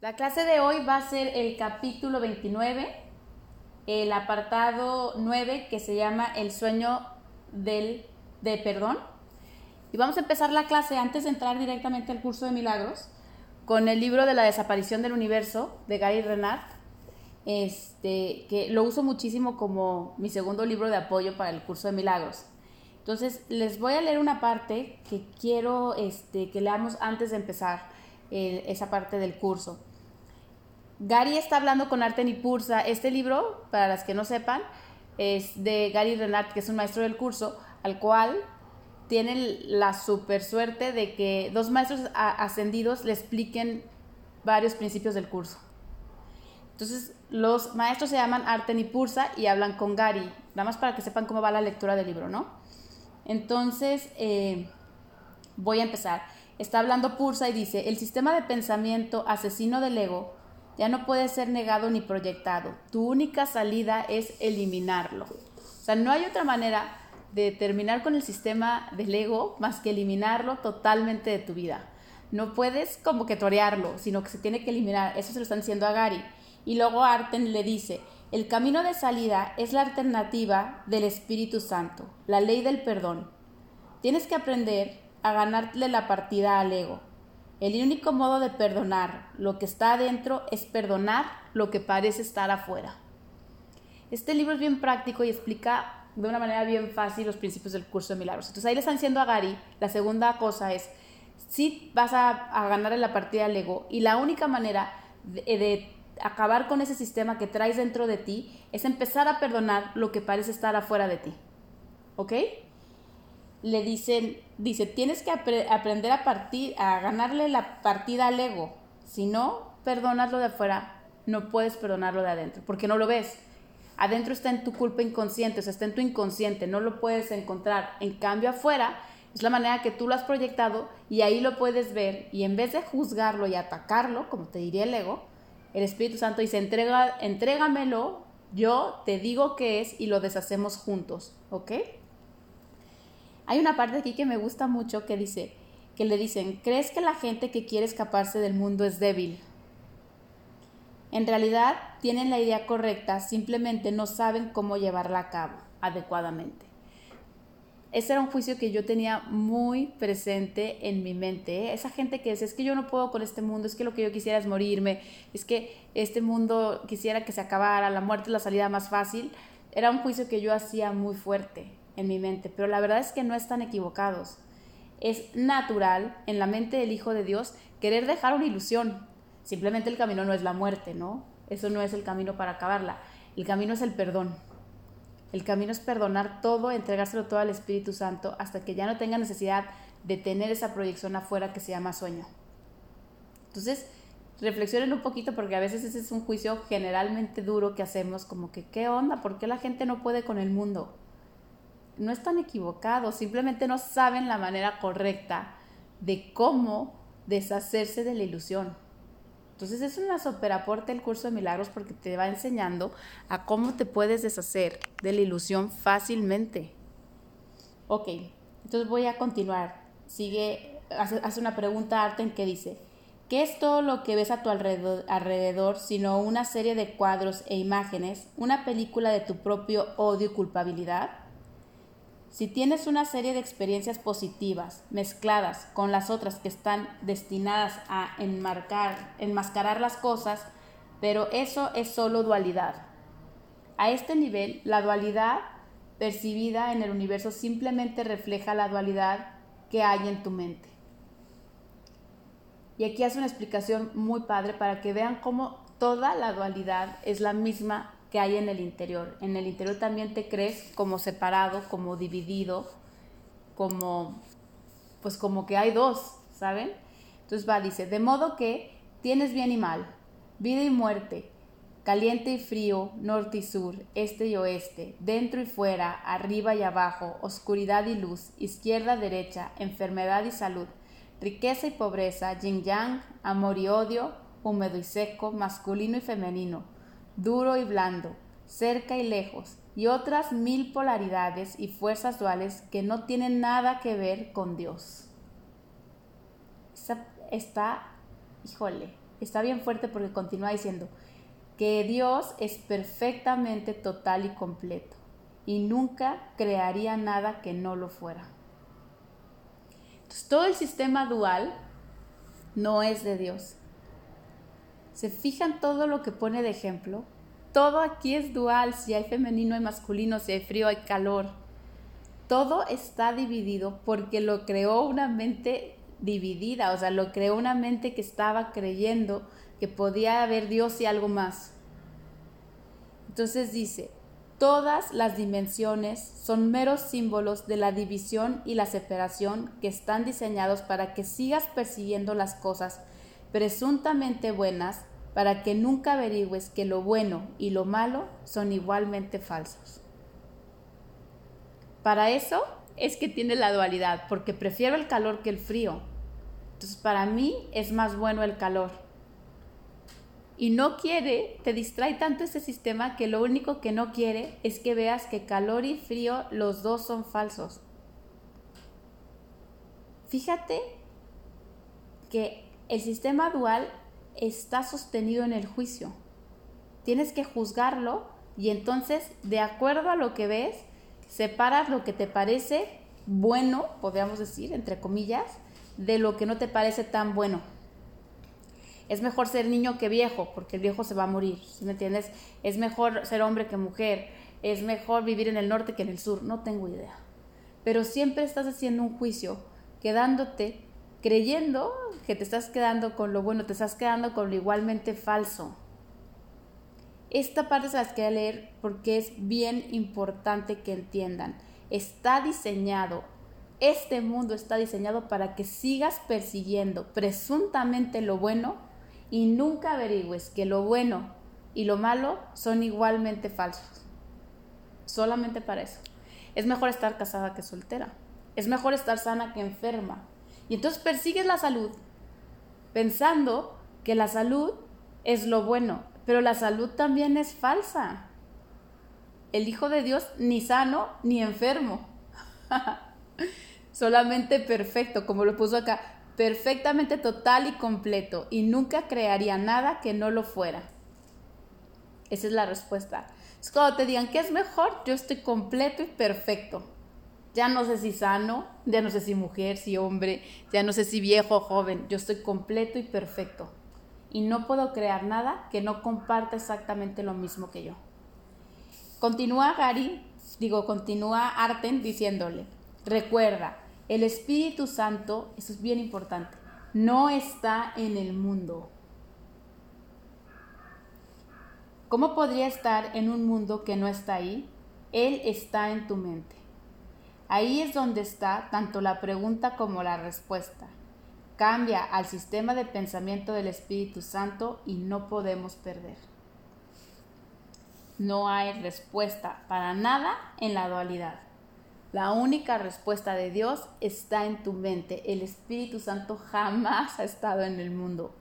La clase de hoy va a ser el capítulo 29, el apartado 9 que se llama El sueño del, de perdón. Y vamos a empezar la clase antes de entrar directamente al curso de milagros con el libro de la desaparición del universo de Gary Renard, este, que lo uso muchísimo como mi segundo libro de apoyo para el curso de milagros. Entonces, les voy a leer una parte que quiero este, que leamos antes de empezar eh, esa parte del curso. Gary está hablando con Arten y Pursa. Este libro, para las que no sepan, es de Gary Renard, que es un maestro del curso, al cual tienen la super suerte de que dos maestros ascendidos le expliquen varios principios del curso. Entonces, los maestros se llaman Arten y Pursa y hablan con Gary, nada más para que sepan cómo va la lectura del libro, ¿no? Entonces, eh, voy a empezar. Está hablando Pursa y dice, el sistema de pensamiento asesino del ego ya no puede ser negado ni proyectado. Tu única salida es eliminarlo. O sea, no hay otra manera de terminar con el sistema del ego más que eliminarlo totalmente de tu vida. No puedes como que torearlo, sino que se tiene que eliminar. Eso se lo están diciendo a Gary. Y luego Arten le dice, el camino de salida es la alternativa del Espíritu Santo, la ley del perdón. Tienes que aprender a ganarle la partida al ego. El único modo de perdonar lo que está adentro es perdonar lo que parece estar afuera. Este libro es bien práctico y explica de una manera bien fácil los principios del curso de milagros. Entonces ahí le están diciendo a Gary, la segunda cosa es, si vas a, ganar en la partida del ego y la única manera de, de acabar con ese sistema que traes dentro de ti es empezar a perdonar lo que parece estar afuera de ti. ¿Ok? Le dicen, dice, tienes que aprender a partir, a ganarle la partida al ego. Si no perdonas lo de afuera, no puedes perdonarlo de adentro, porque no lo ves. Adentro está en tu culpa inconsciente, o sea, está en tu inconsciente, no lo puedes encontrar. En cambio, afuera es la manera que tú lo has proyectado y ahí lo puedes ver. Y en vez de juzgarlo y atacarlo, como te diría el ego, el Espíritu Santo dice, Entrega, entrégamelo, yo te digo qué es y lo deshacemos juntos, ¿ok? Hay una parte aquí que me gusta mucho que dice, que le dicen, ¿crees que la gente que quiere escaparse del mundo es débil? En realidad tienen la idea correcta, simplemente no saben cómo llevarla a cabo adecuadamente. Ese era un juicio que yo tenía muy presente en mi mente. ¿eh? Esa gente que dice, es que yo no puedo con este mundo, es que lo que yo quisiera es morirme, es que este mundo quisiera que se acabara, la muerte es la salida más fácil. Era un juicio que yo hacía muy fuerte en mi mente, pero la verdad es que no están equivocados. Es natural en la mente del Hijo de Dios querer dejar una ilusión. Simplemente el camino no es la muerte, ¿no? Eso no es el camino para acabarla. El camino es el perdón. El camino es perdonar todo, entregárselo todo al Espíritu Santo hasta que ya no tenga necesidad de tener esa proyección afuera que se llama sueño. Entonces, reflexionen un poquito porque a veces ese es un juicio generalmente duro que hacemos como que, ¿qué onda? ¿Por qué la gente no puede con el mundo? No están equivocados, simplemente no saben la manera correcta de cómo deshacerse de la ilusión. Entonces es una super aporte el curso de milagros porque te va enseñando a cómo te puedes deshacer de la ilusión fácilmente. Ok, entonces voy a continuar. Sigue, hace, una pregunta Arten que dice, ¿qué es todo lo que ves a tu alrededor, alrededor sino una serie de cuadros e imágenes, una película de tu propio odio y culpabilidad? Si tienes una serie de experiencias positivas mezcladas con las otras que están destinadas a enmarcar, enmascarar las cosas, pero eso es solo dualidad. A este nivel, la dualidad percibida en el universo simplemente refleja la dualidad que hay en tu mente. Y aquí hace una explicación muy padre para que vean cómo toda la dualidad es la misma que hay en el interior. En el interior también te crees como separado, como dividido, como pues como que hay dos, ¿saben? Entonces va, dice, de modo que tienes bien y mal, vida y muerte, caliente y frío, norte y sur, este y oeste, dentro y fuera, arriba y abajo, oscuridad y luz, izquierda, derecha, enfermedad y salud, riqueza y pobreza, yin yang, amor y odio, húmedo y seco, masculino y femenino, duro y blando, cerca y lejos, y otras mil polaridades y fuerzas duales que no tienen nada que ver con Dios. Está, híjole, está bien fuerte porque continúa diciendo que Dios es perfectamente total y completo y nunca crearía nada que no lo fuera. Entonces, todo el sistema dual no es de Dios. ¿Se fijan todo lo que pone de ejemplo? Todo aquí es dual, si hay femenino hay masculino, si hay frío hay calor. Todo está dividido porque lo creó una mente dividida, o sea, lo creó una mente que estaba creyendo que podía haber Dios y algo más. Entonces dice, todas las dimensiones son meros símbolos de la división y la separación que están diseñados para que sigas persiguiendo las cosas presuntamente buenas para que nunca averigües que lo bueno y lo malo son igualmente falsos. Para eso es que tiene la dualidad, porque prefiero el calor que el frío. Entonces para mí es más bueno el calor. Y no quiere, te distrae tanto ese sistema que lo único que no quiere es que veas que calor y frío los dos son falsos. Fíjate que el sistema dual está sostenido en el juicio. Tienes que juzgarlo y entonces, de acuerdo a lo que ves, separas lo que te parece bueno, podríamos decir, entre comillas, de lo que no te parece tan bueno. Es mejor ser niño que viejo, porque el viejo se va a morir, me entiendes? Es mejor ser hombre que mujer, es mejor vivir en el norte que en el sur, no tengo idea. Pero siempre estás haciendo un juicio, quedándote creyendo que te estás quedando con lo bueno, te estás quedando con lo igualmente falso. Esta parte se las quería leer porque es bien importante que entiendan. Está diseñado, este mundo está diseñado para que sigas persiguiendo presuntamente lo bueno y nunca averigües que lo bueno y lo malo son igualmente falsos. Solamente para eso. Es mejor estar casada que soltera. Es mejor estar sana que enferma. Y entonces persigues la salud pensando que la salud es lo bueno, pero la salud también es falsa. El Hijo de Dios ni sano ni enfermo. Solamente perfecto, como lo puso acá, perfectamente total y completo, y nunca crearía nada que no lo fuera. Esa es la respuesta. Es cuando te digan, ¿qué es mejor? Yo estoy completo y perfecto. Ya no sé si sano, ya no sé si mujer, si hombre, ya no sé si viejo o joven. Yo estoy completo y perfecto. Y no puedo crear nada que no comparta exactamente lo mismo que yo. Continúa Gary, digo, continúa Arten diciéndole, recuerda, el Espíritu Santo, eso es bien importante, no está en el mundo. ¿Cómo podría estar en un mundo que no está ahí? Él está en tu mente. Ahí es donde está tanto la pregunta como la respuesta. Cambia al sistema de pensamiento del Espíritu Santo y no podemos perder. No hay respuesta para nada en la dualidad. La única respuesta de Dios está en tu mente. El Espíritu Santo jamás ha estado en el mundo.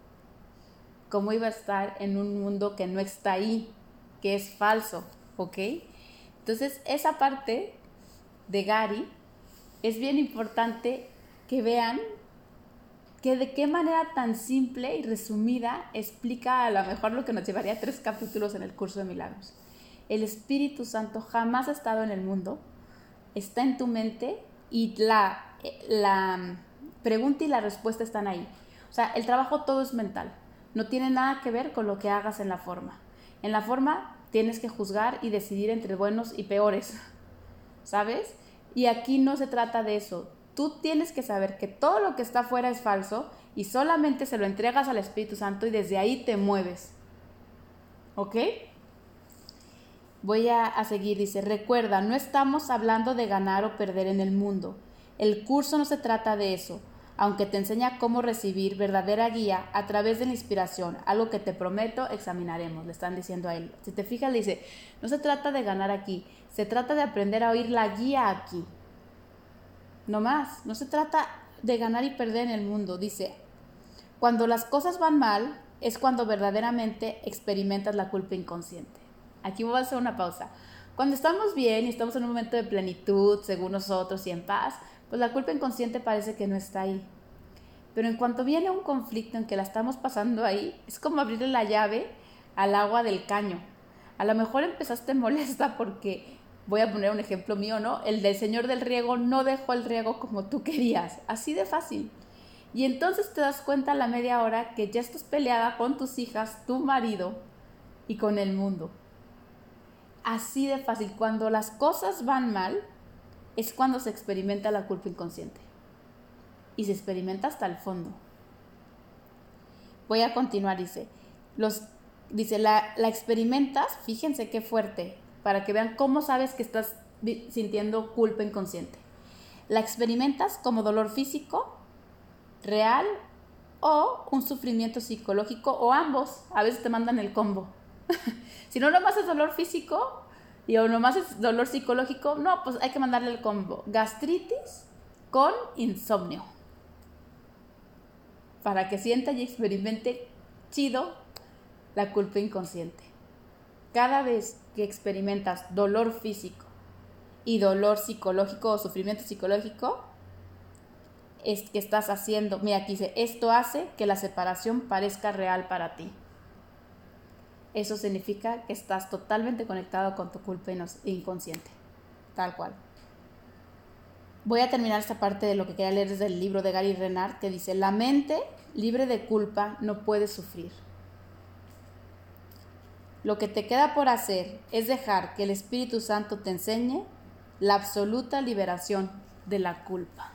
¿Cómo iba a estar en un mundo que no está ahí, que es falso? ¿Ok? Entonces, esa parte de Gary, es bien importante que vean que de qué manera tan simple y resumida explica a lo mejor lo que nos llevaría tres capítulos en el curso de milagros. El Espíritu Santo jamás ha estado en el mundo, está en tu mente y la, la pregunta y la respuesta están ahí. O sea, el trabajo todo es mental, no tiene nada que ver con lo que hagas en la forma. En la forma tienes que juzgar y decidir entre buenos y peores, ¿sabes? Y aquí no se trata de eso. Tú tienes que saber que todo lo que está afuera es falso y solamente se lo entregas al Espíritu Santo y desde ahí te mueves. ¿Ok? Voy a, a, seguir, dice, recuerda, no estamos hablando de ganar o perder en el mundo. El curso no se trata de eso aunque te enseña cómo recibir verdadera guía a través de la inspiración, algo que te prometo examinaremos, le están diciendo a él. Si te fijas, le dice, no se trata de ganar aquí, se trata de aprender a oír la guía aquí. No más, no se trata de ganar y perder en el mundo, dice, cuando las cosas van mal es cuando verdaderamente experimentas la culpa inconsciente. Aquí voy a hacer una pausa. Cuando estamos bien y estamos en un momento de plenitud, según nosotros y en paz, pues la culpa inconsciente parece que no está ahí. Pero en cuanto viene un conflicto en que la estamos pasando ahí, es como abrirle la llave al agua del caño. A lo mejor empezaste molesta porque, voy a poner un ejemplo mío, ¿no? El del señor del riego no dejó el riego como tú querías. Así de fácil. Y entonces te das cuenta a la media hora que ya estás peleada con tus hijas, tu marido y con el mundo. Así de fácil. Cuando las cosas van mal, es cuando se experimenta la culpa inconsciente. Y se experimenta hasta el fondo. Voy a continuar, dice. Los, dice, la, la experimentas, fíjense qué fuerte, para que vean cómo sabes que estás sintiendo culpa inconsciente. La experimentas como dolor físico, real o un sufrimiento psicológico o ambos. A veces te mandan el combo. si no nomás es dolor físico y o nomás es dolor psicológico, no, pues hay que mandarle el combo. Gastritis con insomnio. Para que sienta y experimente chido la culpa inconsciente. Cada vez que experimentas dolor físico y dolor psicológico o sufrimiento psicológico, es que estás haciendo. Mira, aquí dice, esto hace que la separación parezca real para ti. Eso significa que estás totalmente conectado con tu culpa inconsciente, tal cual. Voy a terminar esta parte de lo que quería leer desde el libro de Gary Renard, que dice, la mente libre de culpa no puede sufrir. Lo que te queda por hacer es dejar que el Espíritu Santo te enseñe la absoluta liberación de la culpa.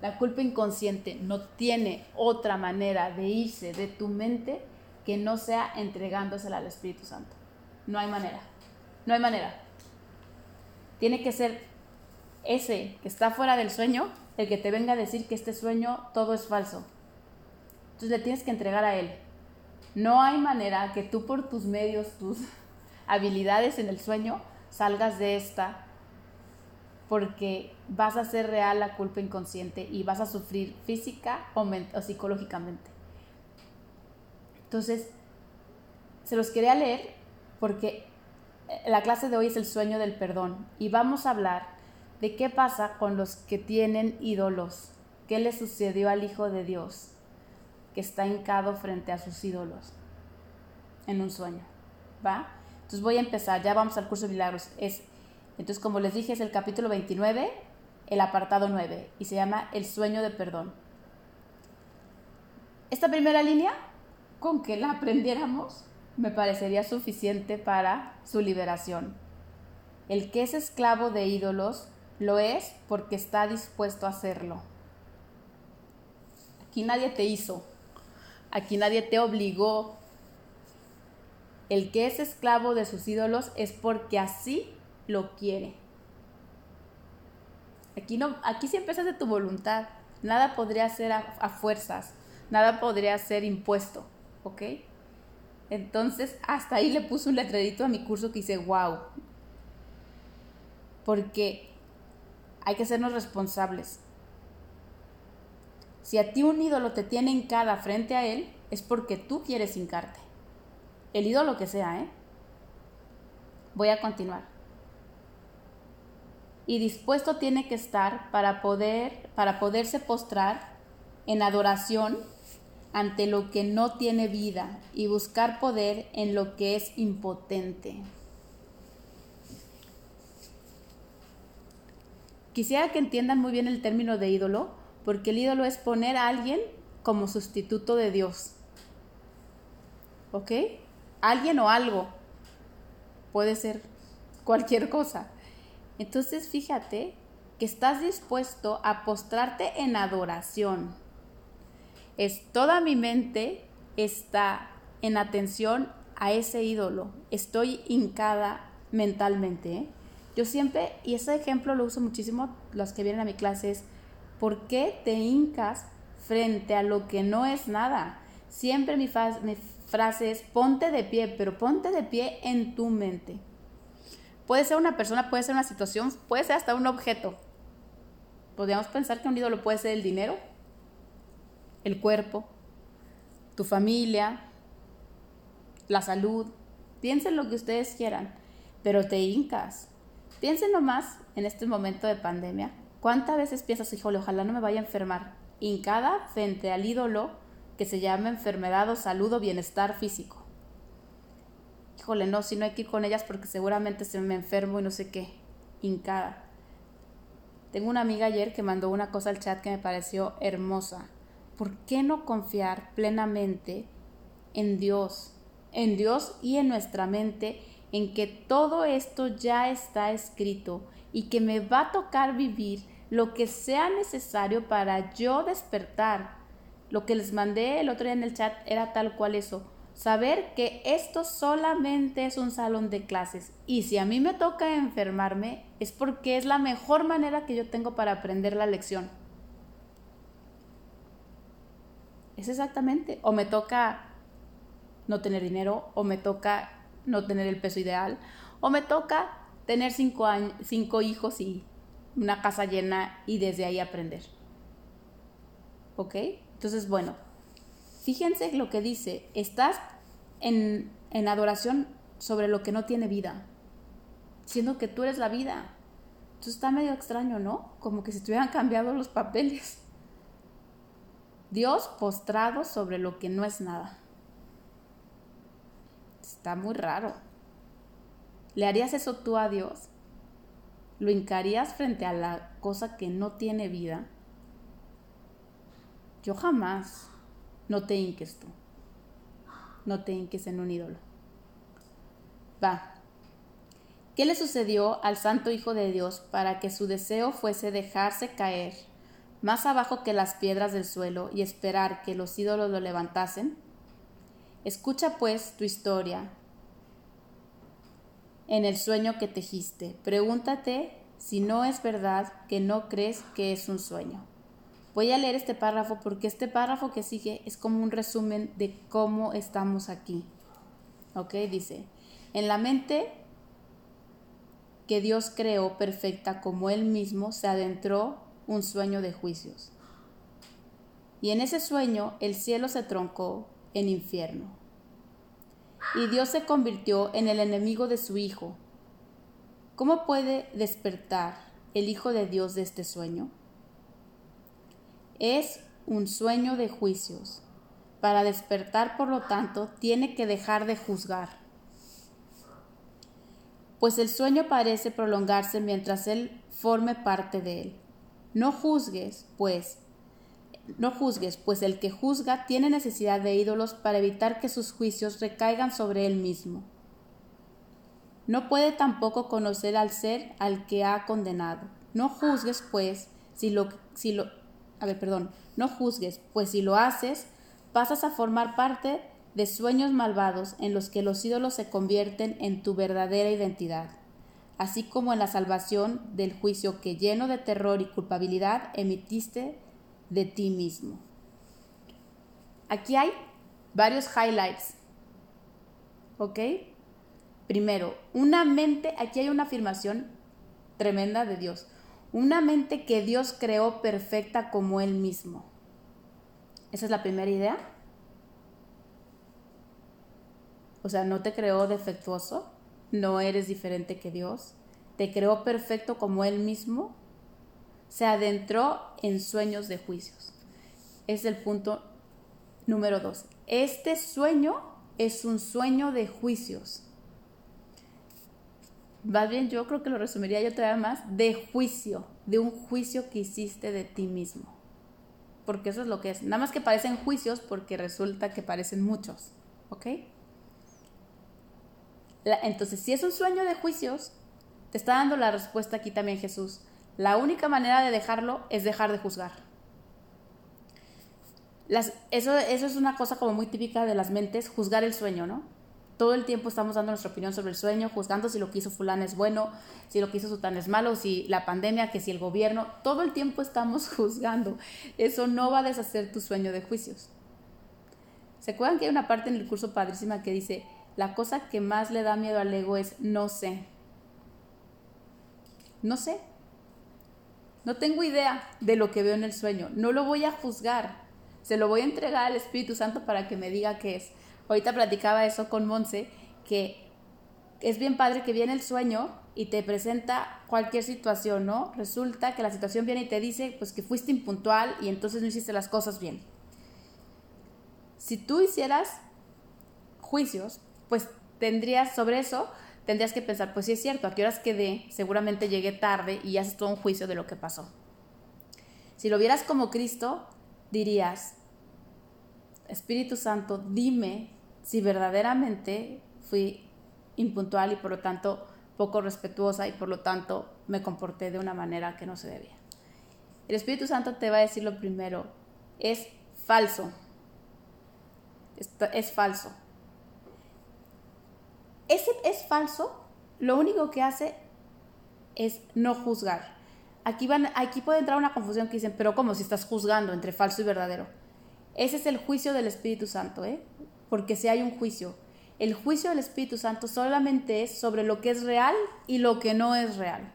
La culpa inconsciente no tiene otra manera de irse de tu mente que no sea entregándosela al Espíritu Santo. No hay manera. No hay manera. Tiene que ser ese que está fuera del sueño el que te venga a decir que este sueño todo es falso. Entonces le tienes que entregar a él. No hay manera que tú por tus medios, tus habilidades en el sueño, salgas de esta porque vas a hacer real la culpa inconsciente y vas a sufrir física o, psicológicamente. Entonces, se los quería leer porque eh, la clase de hoy es el sueño del perdón y vamos a hablar de qué pasa con los que tienen ídolos, qué le sucedió al Hijo de Dios que está hincado frente a sus ídolos en un sueño, ¿va? Entonces voy a empezar, ya vamos al curso de milagros, es entonces, como les dije, es el capítulo 29, el apartado 9, y se llama El sueño de perdón. Esta primera línea, con que la aprendiéramos, me parecería suficiente para su liberación. El que es esclavo de ídolos lo es porque está dispuesto a hacerlo. Aquí nadie te hizo, aquí nadie te obligó. El que es esclavo de sus ídolos es porque así lo quiere. Aquí, no, aquí siempre es de tu voluntad. Nada podría ser a, fuerzas. Nada podría ser impuesto. ¿Ok? Entonces, hasta ahí le puse un letrerito a mi curso que dice, wow. Porque hay que sernos responsables. Si a ti un ídolo te tiene hincada frente a él, es porque tú quieres hincarte. El ídolo que sea, ¿eh? Voy a continuar y dispuesto tiene que estar para poder para poderse postrar en adoración ante lo que no tiene vida y buscar poder en lo que es impotente. Quisiera que entiendan muy bien el término de ídolo, porque el ídolo es poner a alguien como sustituto de Dios. ¿Ok? Alguien o algo. Puede ser cualquier cosa. Entonces fíjate que estás dispuesto a postrarte en adoración. Es toda mi mente está en atención a ese ídolo. Estoy hincada mentalmente. ¿eh? Yo siempre, y ese ejemplo lo uso muchísimo, los que vienen a mi clase, es ¿por qué te hincas frente a lo que no es nada? Siempre mi, mi frase es ponte de pie, pero ponte de pie en tu mente. Puede ser una persona, puede ser una situación, puede ser hasta un objeto. Podríamos pensar que un ídolo puede ser el dinero, el cuerpo, tu familia, la salud. Piensen lo que ustedes quieran, pero te hincas. Piensen nomás en este momento de pandemia, ¿Cuántas veces piensas, híjole, ojalá no me vaya a enfermar? Hincada frente al ídolo que se llama enfermedad o salud o bienestar físico. Híjole, no, si no hay que ir con ellas porque seguramente se me enfermo y no sé qué. Hincada. Tengo una amiga ayer que mandó una cosa al chat que me pareció hermosa. ¿Por qué no confiar plenamente en Dios? En Dios y en nuestra mente, en que todo esto ya está escrito y que me va a tocar vivir lo que sea necesario para yo despertar. Lo que les mandé el otro día en el chat era tal cual eso. Saber que esto solamente es un salón de clases y si a mí me toca enfermarme es porque es la mejor manera que yo tengo para aprender la lección. Es exactamente. O me toca no tener dinero, o me toca no tener el peso ideal, o me toca tener cinco, años, cinco hijos y una casa llena y desde ahí aprender. ¿Ok? Entonces, bueno, fíjense lo que dice, estás en, en adoración sobre lo que no tiene vida, siendo que tú eres la vida. Entonces está medio extraño, ¿no? Como que si hubieran cambiado los papeles. Dios postrado sobre lo que no es nada. Está muy raro. ¿Le harías eso tú a Dios? ¿Lo hincarías frente a la cosa que no tiene vida? Yo jamás. No te hinques tú. No te hinques en un ídolo. Va. ¿Qué le sucedió al Santo Hijo de Dios para que su deseo fuese dejarse caer más abajo que las piedras del suelo y esperar que los ídolos lo levantasen? Escucha pues tu historia en el sueño que tejiste. Pregúntate si no es verdad que no crees que es un sueño. Voy a leer este párrafo porque este párrafo que sigue es como un resumen de cómo estamos aquí. ¿Ok? Dice, en la mente que Dios creó perfecta como Él mismo se adentró un sueño de juicios. Y en ese sueño el cielo se troncó en infierno y Dios se convirtió en el enemigo de su Hijo. ¿Cómo puede despertar el Hijo de Dios de este sueño? Es un sueño de juicios. Para despertar, por lo tanto, tiene que dejar de juzgar. Pues el sueño parece prolongarse mientras Él forme parte de él. No juzgues, pues, no juzgues, pues el que juzga tiene necesidad de ídolos para evitar que sus juicios recaigan sobre él mismo. No puede tampoco conocer al ser al que ha condenado. No juzgues, pues, si lo, si lo, a ver, perdón, no juzgues, pues si lo haces, pasas a formar parte de sueños malvados en los que los ídolos se convierten en tu verdadera identidad, así como en la salvación del juicio que lleno de terror y culpabilidad emitiste de ti mismo. Aquí hay varios highlights. ¿Ok? Primero, una mente, aquí hay una afirmación tremenda de Dios. Una mente que Dios creó perfecta como Él mismo. Esa es la primera idea. O sea, no te creó defectuoso, no eres diferente que Dios, te creó perfecto como Él mismo se adentró en sueños de juicios. Es el punto número dos. Este sueño es un sueño de juicios. Va bien, yo creo que lo resumiría yo todavía más, de juicio, de un juicio que hiciste de ti mismo. Porque eso es lo que es. Nada más que parecen juicios porque resulta que parecen muchos. ¿Ok? entonces, si es un sueño de juicios, te está dando la respuesta aquí también Jesús. La única manera de dejarlo es dejar de juzgar. eso, eso es una cosa como muy típica de las mentes, juzgar el sueño, ¿no? Todo el tiempo estamos dando nuestra opinión sobre el sueño, juzgando si lo que hizo fulano es bueno, si lo que hizo sután es malo, si la pandemia, que si el gobierno, todo el tiempo estamos juzgando. Eso no va a deshacer tu sueño de juicios. ¿Se acuerdan que hay una parte en el curso padrísima que dice, la cosa que más le da miedo al ego es no sé? No sé, no tengo idea de lo que veo en el sueño. No lo voy a juzgar. Se lo voy a entregar al Espíritu Santo para que me diga qué es. Ahorita platicaba eso con Monse, que es bien padre que viene el sueño y te presenta cualquier situación, ¿no? Resulta que la situación viene y te dice, pues que fuiste impuntual y entonces no hiciste las cosas bien. Si tú hicieras juicios, pues tendrías sobre eso, tendrías que pensar, pues sí es cierto, a qué horas quedé, seguramente llegué tarde y haces todo un juicio de lo que pasó. Si lo vieras como Cristo, dirías, Espíritu Santo, dime si verdaderamente fui impuntual y por lo tanto poco respetuosa y por lo tanto me comporté de una manera que no se debía. El Espíritu Santo te va a decir lo primero, es falso. Es, falso. Ese es falso, lo único que hace es no juzgar. Aquí, van, aquí puede entrar una confusión que dicen, pero ¿cómo si estás juzgando entre falso y verdadero? Ese es el juicio del Espíritu Santo, ¿eh? Porque si hay un juicio, el juicio del Espíritu Santo solamente es sobre lo que es real y lo que no es real.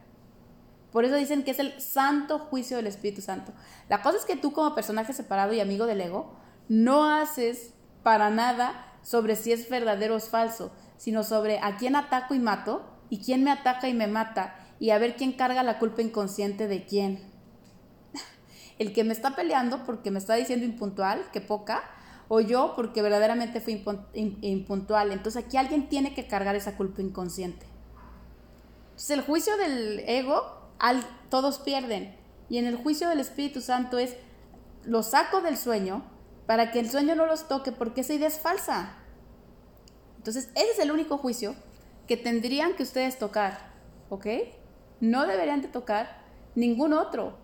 Por eso dicen que es el santo juicio del Espíritu Santo. La cosa es que tú como personaje separado y amigo del ego, no haces para nada sobre si es verdadero o es falso, sino sobre a quién ataco y mato y quién me ataca y me mata y a ver quién carga la culpa inconsciente de quién. El que me está peleando porque me está diciendo impuntual, que poca, o yo porque verdaderamente fui impuntual. Entonces aquí alguien tiene que cargar esa culpa inconsciente. Entonces el juicio del ego, al, todos pierden. Y en el juicio del Espíritu Santo es, lo saco del sueño para que el sueño no los toque porque esa idea es falsa. Entonces ese es el único juicio que tendrían que ustedes tocar, ¿ok? No deberían de tocar ningún otro.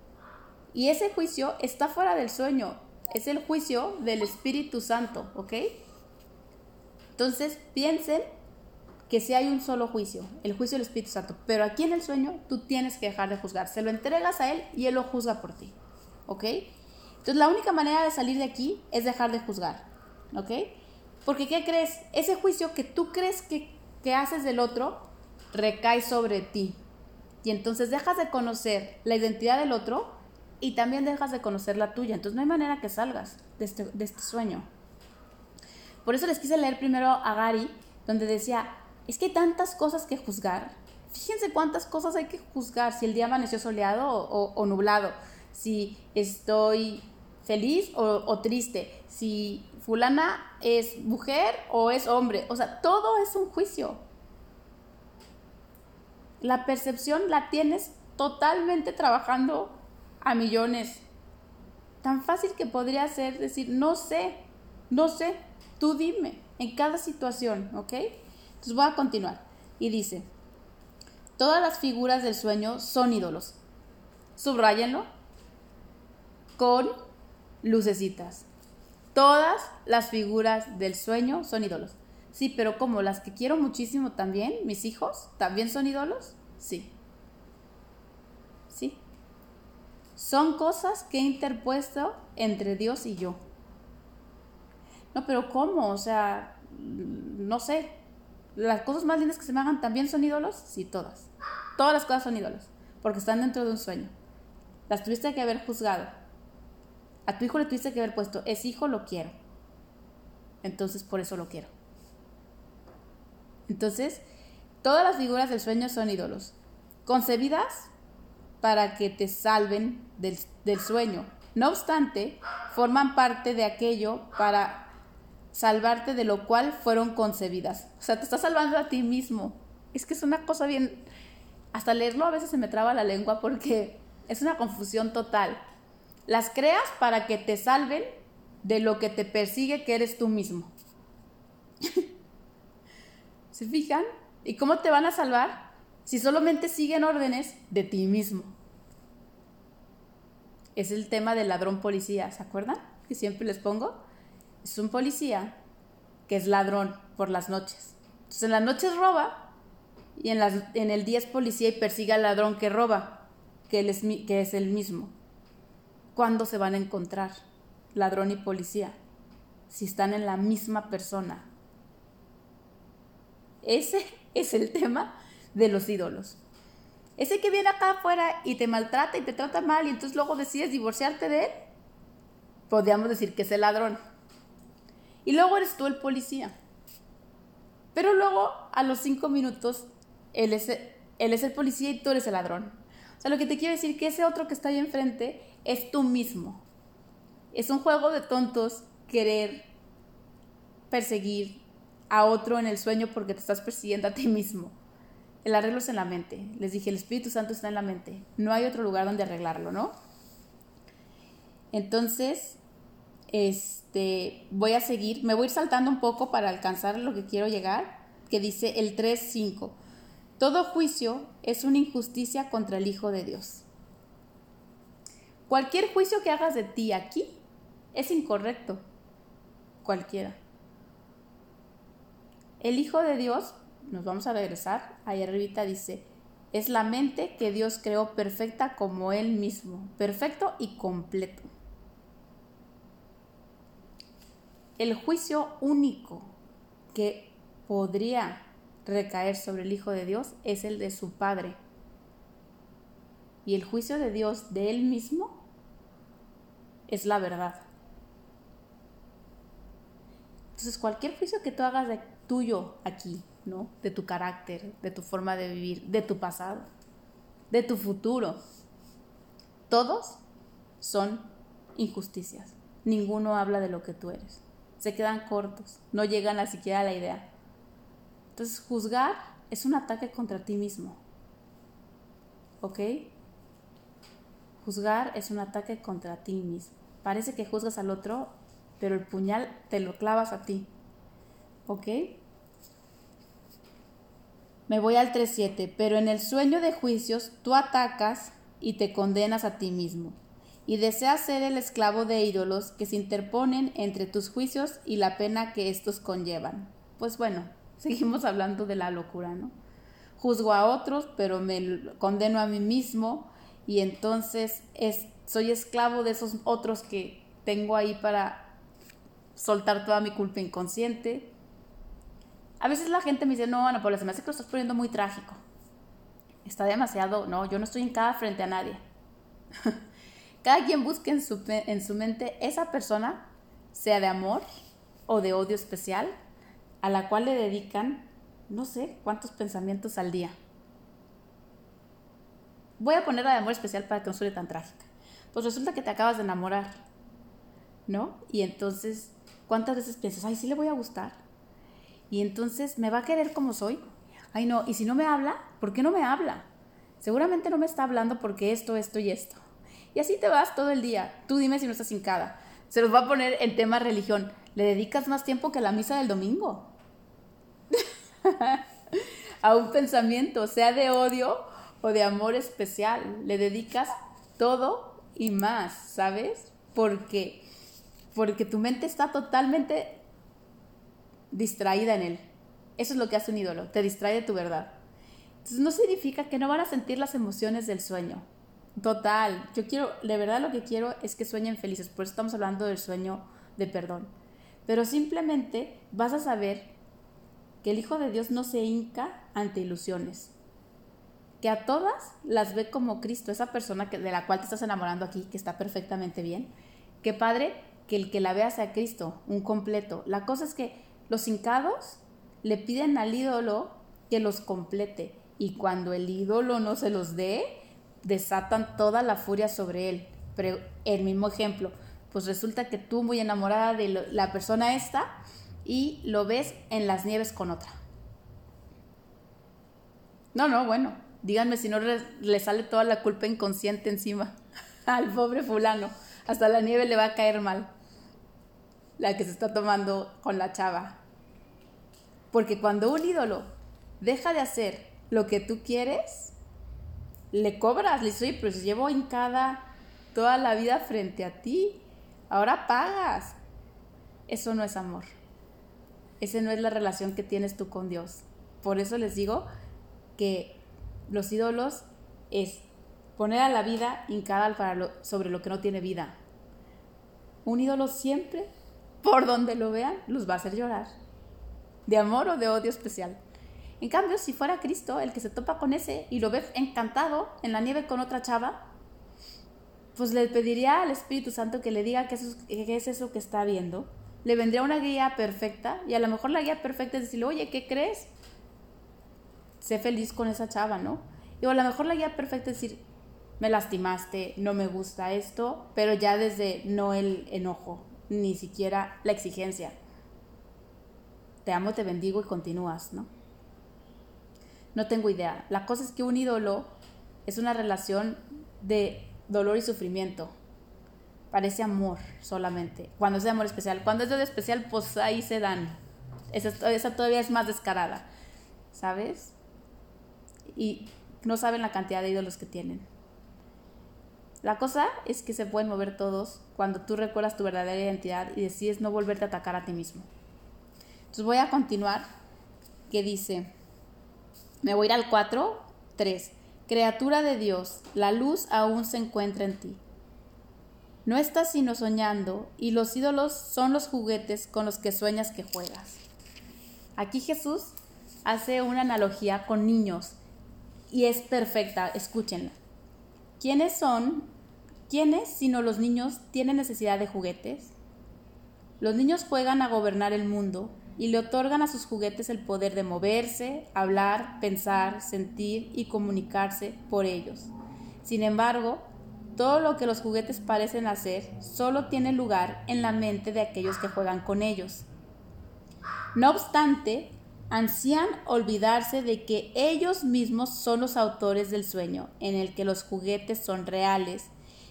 Y ese juicio está fuera del sueño es el juicio del Espíritu Santo, ¿ok? Entonces piensen que si hay un solo juicio, el juicio del Espíritu Santo, pero aquí en el sueño tú tienes que dejar de juzgar, se lo entregas a Él y Él lo juzga por ti, ¿ok? Entonces la única manera de salir de aquí es dejar de juzgar, ¿ok? Porque ¿qué crees? Ese juicio que tú crees que, que haces del otro recae sobre ti. Y entonces dejas de conocer la identidad del otro y también dejas de conocer la tuya. Entonces no hay manera que salgas de este, de este sueño. Por eso les quise leer primero a Gary, donde decía, es que hay tantas cosas que juzgar. Fíjense cuántas cosas hay que juzgar, si el día amaneció soleado o, nublado, si estoy feliz o, o, triste, si fulana es mujer o es hombre. O sea, todo es un juicio. La percepción la tienes totalmente trabajando a millones. Tan fácil que podría ser decir, no sé, no sé, tú dime, en cada situación, ¿ok? Entonces voy a continuar. Y dice, todas las figuras del sueño son ídolos. Subrayenlo con lucecitas. Todas las figuras del sueño son ídolos. Sí, pero como las que quiero muchísimo también, mis hijos, también son ídolos. Sí. Sí. Son cosas que he interpuesto entre Dios y yo. No, pero ¿cómo? O sea, no sé. ¿Las cosas más lindas que se me hagan también son ídolos? Sí, todas. Todas las cosas son ídolos, porque están dentro de un sueño. Las tuviste que haber juzgado. A tu hijo le tuviste que haber puesto, es hijo, lo quiero. Entonces, por eso lo quiero. Entonces, todas las figuras del sueño son ídolos. Concebidas para que te salven del, sueño. No obstante, forman parte de aquello para salvarte de lo cual fueron concebidas. O sea, te estás salvando a ti mismo. Es que es una cosa bien... Hasta leerlo a veces se me traba la lengua porque es una confusión total. Las creas para que te salven de lo que te persigue que eres tú mismo. ¿Se fijan? ¿Y cómo te van a salvar? si solamente siguen órdenes de ti mismo. Es el tema del ladrón policía, ¿se acuerdan? Que siempre les pongo. Es un policía que es ladrón por las noches. Entonces en las noches roba y en, las, en el día es policía y persigue al ladrón que roba, que, es, que es el mismo. ¿Cuándo se van a encontrar ladrón y policía? Si están en la misma persona. Ese es el tema de los ídolos. Ese que viene acá afuera y te maltrata y te trata mal y entonces luego decides divorciarte de él, podríamos decir que es el ladrón. Y luego eres tú el policía. Pero luego, a los cinco minutos, él es, él es el policía y tú eres el ladrón. O sea, lo que te quiero decir que ese otro que está ahí enfrente es tú mismo. Es un juego de tontos querer perseguir a otro en el sueño porque te estás persiguiendo a ti mismo. El arreglo es en la mente. Les dije, el Espíritu Santo está en la mente. No hay otro lugar donde arreglarlo, ¿no? Entonces, este, voy a seguir, me voy a ir saltando un poco para alcanzar lo que quiero llegar, que dice el 3.5. Todo juicio es una injusticia contra el Hijo de Dios. Cualquier juicio que hagas de ti aquí es incorrecto. Cualquiera. El Hijo de Dios, nos vamos a regresar, ahí arribita dice, es la mente que Dios creó perfecta como Él mismo, perfecto y completo. El juicio único que podría recaer sobre el Hijo de Dios es el de su Padre. Y el juicio de Dios de Él mismo es la verdad. Entonces, cualquier juicio que tú hagas de tuyo aquí, ¿no? De tu carácter, de tu forma de vivir, de tu pasado, de tu futuro, todos son injusticias. Ninguno habla de lo que tú eres. Se quedan cortos, no llegan a siquiera a la idea. Entonces, juzgar es un ataque contra ti mismo. ¿Ok? Juzgar es un ataque contra ti mismo. Parece que juzgas al otro, pero el puñal te lo clavas a ti. ¿Ok? Me voy al 3.7, pero en el sueño de juicios tú atacas y te condenas a ti mismo, y deseas ser el esclavo de ídolos que se interponen entre tus juicios y la pena que estos conllevan. Pues bueno, seguimos hablando de la locura, ¿no? Juzgo a otros, pero me condeno a mí mismo, y entonces es, soy esclavo de esos otros que tengo ahí para soltar toda mi culpa inconsciente. A veces la gente me dice, no, Ana Paula, se me hace que lo estás poniendo muy trágico. Está demasiado, no, yo no estoy en cada frente a nadie. cada quien busque en su, en su mente esa persona, sea de amor o de odio especial, a la cual le dedican no sé cuántos pensamientos al día. Voy a poner la de amor especial para que no suene tan trágica. Pues resulta que te acabas de enamorar, ¿no? Y entonces, ¿cuántas veces piensas, ay, sí le voy a gustar? Y entonces, ¿me va a querer como soy? Ay, no, y si no me habla, ¿por qué no me habla? Seguramente no me está hablando porque esto, esto y esto. Y así te vas todo el día. Tú dime si no estás hincada. Se los va a poner en tema religión. Le dedicas más tiempo que la misa del domingo. a un pensamiento, sea de odio o de amor especial. Le dedicas todo y más, ¿sabes? Porque, porque tu mente está totalmente distraída en él. Eso es lo que hace un ídolo, te distrae de tu verdad. Entonces no significa que no van a sentir las emociones del sueño. Total, yo quiero, de verdad lo que quiero es que sueñen felices, por eso estamos hablando del sueño de perdón. Pero simplemente vas a saber que el Hijo de Dios no se hinca ante ilusiones que a todas las ve como Cristo, esa persona que, de la cual te estás enamorando aquí, que está perfectamente bien. Que padre que el que la vea sea Cristo, un completo. La cosa es que los hincados le piden al ídolo que los complete y cuando el ídolo no se los dé, desatan toda la furia sobre él. Pero el mismo ejemplo, pues resulta que tú muy enamorada de la persona esta y lo ves en las nieves con otra. No, no, bueno, Díganme si no le sale toda la culpa inconsciente encima al pobre fulano. Hasta la nieve le va a caer mal. La que se está tomando con la chava. Porque cuando un ídolo deja de hacer lo que tú quieres, le cobras, le dices, pues llevo hincada toda la vida frente a ti, ahora pagas. Eso no es amor. Esa no es la relación que tienes tú con Dios. Por eso les digo que los ídolos es poner a la vida hincada sobre lo que no tiene vida. Un ídolo siempre, por donde lo vean, los va a hacer llorar. De amor o de odio especial. En cambio, si fuera Cristo el que se topa con ese y lo ve encantado en la nieve con otra chava, pues le pediría al Espíritu Santo que le diga qué es, es eso que está viendo le vendría una guía perfecta y a lo mejor la guía perfecta es decirle, oye, ¿qué crees? Sé feliz con esa chava, ¿no? Y a lo mejor la guía perfecta es decir, me lastimaste, no me gusta esto, pero ya desde no el enojo, ni siquiera la exigencia. Te amo, te bendigo y continúas, ¿no? No tengo idea. La cosa es que un ídolo es una relación de dolor y sufrimiento. Parece amor solamente. Cuando es de amor especial. Cuando es de especial, pues ahí se dan. Esa, esa todavía es más descarada. ¿Sabes? Y no saben la cantidad de ídolos que tienen. La cosa es que se pueden mover todos cuando tú recuerdas tu verdadera identidad y decides no volverte a atacar a ti mismo. Entonces voy a continuar, que dice, me voy al 4, 3. Criatura de Dios, la luz aún se encuentra en ti. No estás sino soñando y los ídolos son los juguetes con los que sueñas que juegas. Aquí Jesús hace una analogía con niños y es perfecta, escúchenla. ¿Quiénes son ¿Quiénes, sino los niños, tienen necesidad de juguetes? Los niños juegan a gobernar el mundo y le otorgan a sus juguetes el poder de moverse, hablar, pensar, sentir y comunicarse por ellos. Sin embargo, todo lo que los juguetes parecen hacer solo tiene lugar en la mente de aquellos que juegan con ellos. No obstante, ansían olvidarse de que ellos mismos son los autores del sueño en el que los juguetes son reales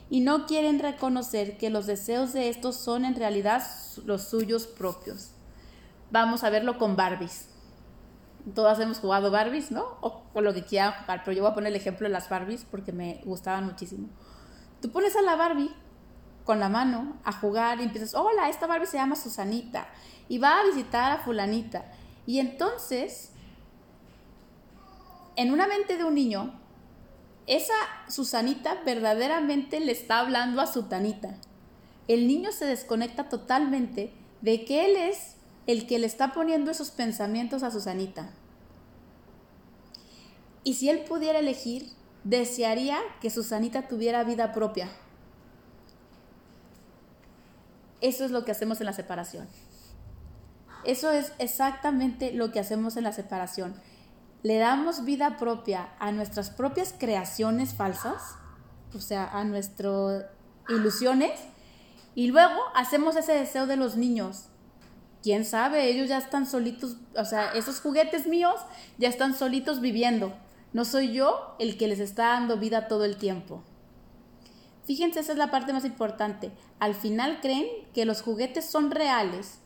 y no quieren reconocer que los deseos de estos son en realidad los suyos propios. Vamos a verlo con Barbies. Todas hemos jugado Barbies, ¿no? O con lo que quieran jugar, pero yo voy a poner el ejemplo de las Barbies porque me gustaban muchísimo. Tú pones a la Barbie con la mano a jugar y empiezas, hola, esta Barbie se llama Susanita y va a visitar a fulanita. Y entonces, en una mente de un niño, esa Susanita verdaderamente le está hablando a Sutanita. El niño se desconecta totalmente de que él es el que le está poniendo esos pensamientos a Susanita. Y si él pudiera elegir, desearía que Susanita tuviera vida propia. Eso es lo que hacemos en la separación. Eso es exactamente lo que hacemos en la separación le damos vida propia a nuestras propias creaciones falsas, o sea, a nuestras ilusiones, y luego hacemos ese deseo de los niños. ¿Quién sabe? Ellos ya están solitos, o sea, esos juguetes míos ya están solitos viviendo. No soy yo el que les está dando vida todo el tiempo. Fíjense, esa es la parte más importante. Al final creen que los juguetes son reales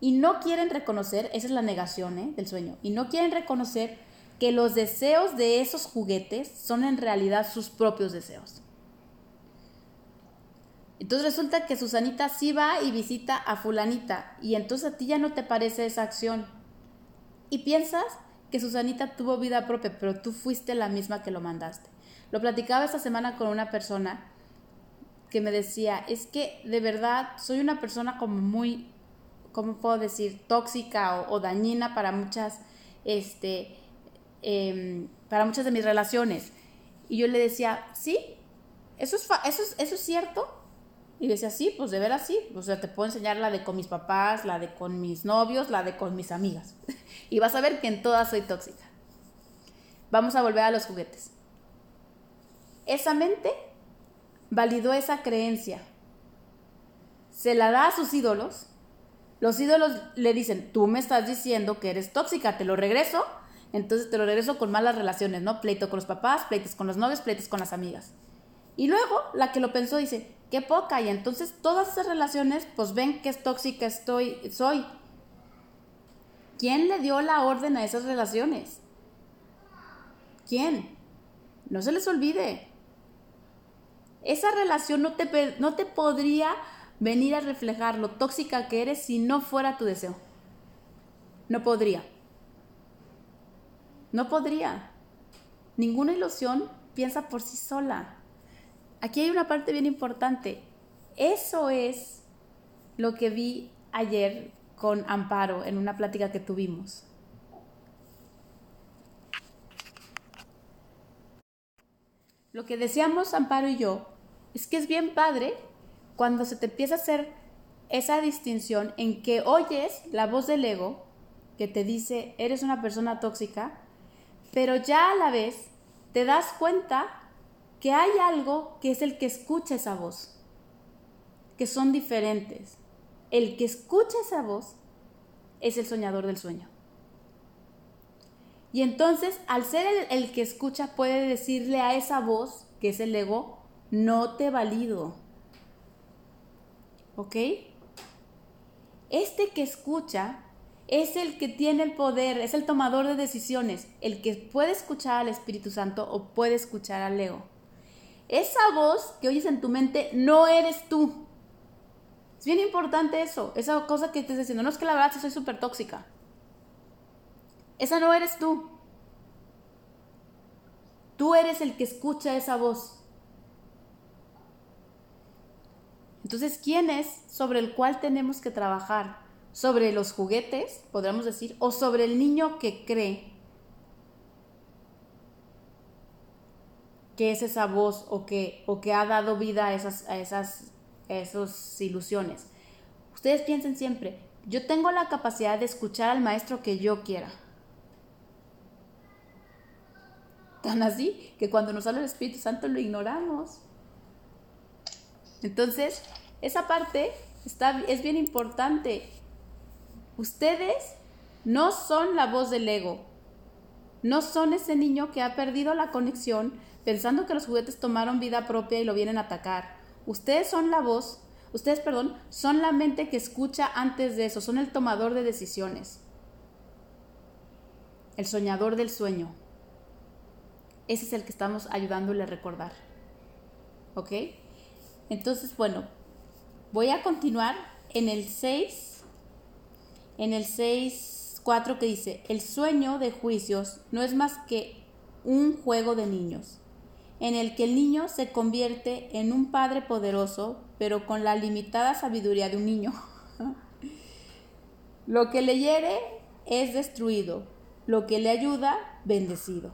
y no quieren reconocer, esa es la negación ¿eh? del sueño, y no quieren reconocer que los deseos de esos juguetes son en realidad sus propios deseos. Entonces resulta que Susanita sí va y visita a fulanita y entonces a ti ya no te parece esa acción. Y piensas que Susanita tuvo vida propia, pero tú fuiste la misma que lo mandaste. Lo platicaba esta semana con una persona que me decía, es que de verdad soy una persona como muy ¿cómo puedo decir?, tóxica o, dañina para muchas, este, em, para muchas de mis relaciones. Y yo le decía, sí, eso es, eso es, eso es cierto. Y decía, sí, pues de veras sí. O sea, te puedo enseñar la de con mis papás, la de con mis novios, la de con mis amigas. y vas a ver que en todas soy tóxica. Vamos a volver a los juguetes. Esa mente validó esa creencia. Se la da a sus ídolos los ídolos le dicen, tú me estás diciendo que eres tóxica, te lo regreso, entonces te lo regreso con malas relaciones, ¿no? Pleito con los papás, pleitos con los novios, pleitos con las amigas. Y luego la que lo pensó dice, qué poca, y entonces todas esas relaciones, pues ven qué tóxica estoy, soy. ¿Quién le dio la orden a esas relaciones? ¿Quién? No se les olvide. Esa relación no te, no te podría venir a reflejar lo tóxica que eres si no fuera tu deseo. No podría. No podría. Ninguna ilusión piensa por sí sola. Aquí hay una parte bien importante. Eso es lo que vi ayer con Amparo en una plática que tuvimos. Lo que decíamos Amparo y yo es que es bien padre cuando se te empieza a hacer esa distinción en que oyes la voz del ego que te dice, eres una persona tóxica, pero ya a la vez te das cuenta que hay algo que es el que escucha esa voz, que son diferentes. El que escucha esa voz es el soñador del sueño. Y entonces, al ser el, que escucha, puede decirle a esa voz, que es el ego, no te valido. ¿Ok? Este que escucha es el que tiene el poder, es el tomador de decisiones, el que puede escuchar al Espíritu Santo o puede escuchar al ego. Esa voz que oyes en tu mente no eres tú. Es bien importante eso, esa cosa que te estás diciendo. No es que la verdad soy súper tóxica. Esa no eres tú. Tú eres el que escucha esa voz. Entonces, ¿quién es sobre el cual tenemos que trabajar? sobre los juguetes, podríamos decir, o sobre el niño que cree que es esa voz o que, o que ha dado vida a esas, a esas, esas ilusiones. Ustedes piensen siempre, yo tengo la capacidad de escuchar al maestro que yo quiera. Tan así que cuando nos habla el Espíritu Santo lo ignoramos. Entonces, esa parte está, es bien importante. Ustedes no son la voz del ego. No son ese niño que ha perdido la conexión pensando que los juguetes tomaron vida propia y lo vienen a atacar. Ustedes son la voz, ustedes, perdón, son la mente que escucha antes de eso, son el tomador de decisiones. El soñador del sueño. Ese es el que estamos ayudándole a recordar. ¿Ok? Entonces, bueno, voy a continuar en el 6 en el 6.4 que dice, el sueño de juicios no es más que un juego de niños, en el que el niño se convierte en un padre poderoso, pero con la limitada sabiduría de un niño. lo que le hiere es destruido, lo que le ayuda, bendecido,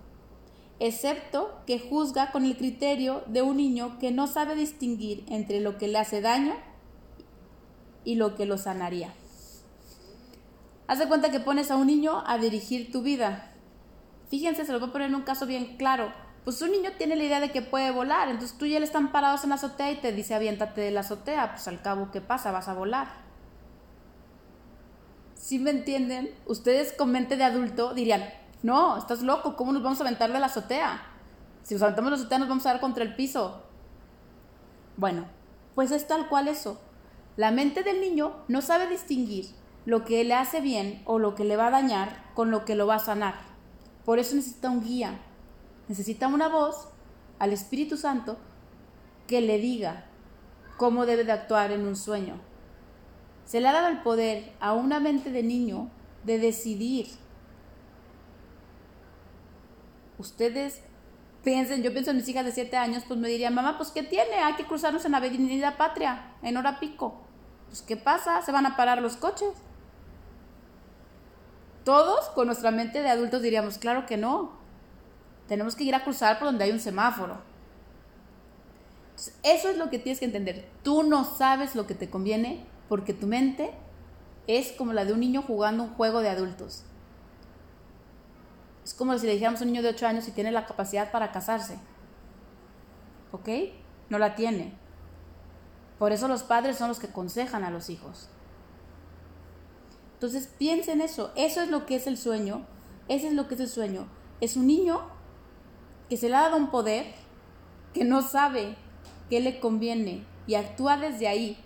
excepto que juzga con el criterio de un niño que no sabe distinguir entre lo que le hace daño y lo que lo sanaría. Haz de cuenta que pones a un niño a dirigir tu vida. Fíjense, se lo voy a poner en un caso bien claro. Pues un niño tiene la idea de que puede volar, entonces tú y él están parados en la azotea y te dice aviéntate de la azotea, pues al cabo, ¿qué pasa? Vas a volar. ¿Sí me entienden? Ustedes con mente de adulto dirían, no, estás loco, ¿cómo nos vamos a aventar de la azotea? Si nos aventamos de la azotea nos vamos a dar contra el piso. Bueno, pues es tal cual eso. La mente del niño no sabe distinguir lo que le hace bien o lo que le va a dañar con lo que lo va a sanar. Por eso necesita un guía, necesita una voz al Espíritu Santo que le diga cómo debe de actuar en un sueño. Se le ha dado el poder a una mente de niño de decidir. Ustedes piensen, yo pienso en mis hijas de 7 años, pues me dirían, mamá, pues ¿qué tiene? Hay que cruzarnos en la Avenida Patria, en hora pico. Pues ¿qué pasa? Se van a parar los coches. Todos con nuestra mente de adultos diríamos, claro que no. Tenemos que ir a cruzar por donde hay un semáforo. eso es lo que tienes que entender. Tú no sabes lo que te conviene porque tu mente es como la de un niño jugando un juego de adultos. Es como si le dijéramos a un niño de 8 años si tiene la capacidad para casarse. ¿Ok? No la tiene. Por eso los padres son los que aconsejan a los hijos. Entonces piensa en eso, eso es lo que es el sueño, ese es lo que es el sueño. Es un niño que se le ha dado un poder, que no sabe qué le conviene y actúa desde ahí.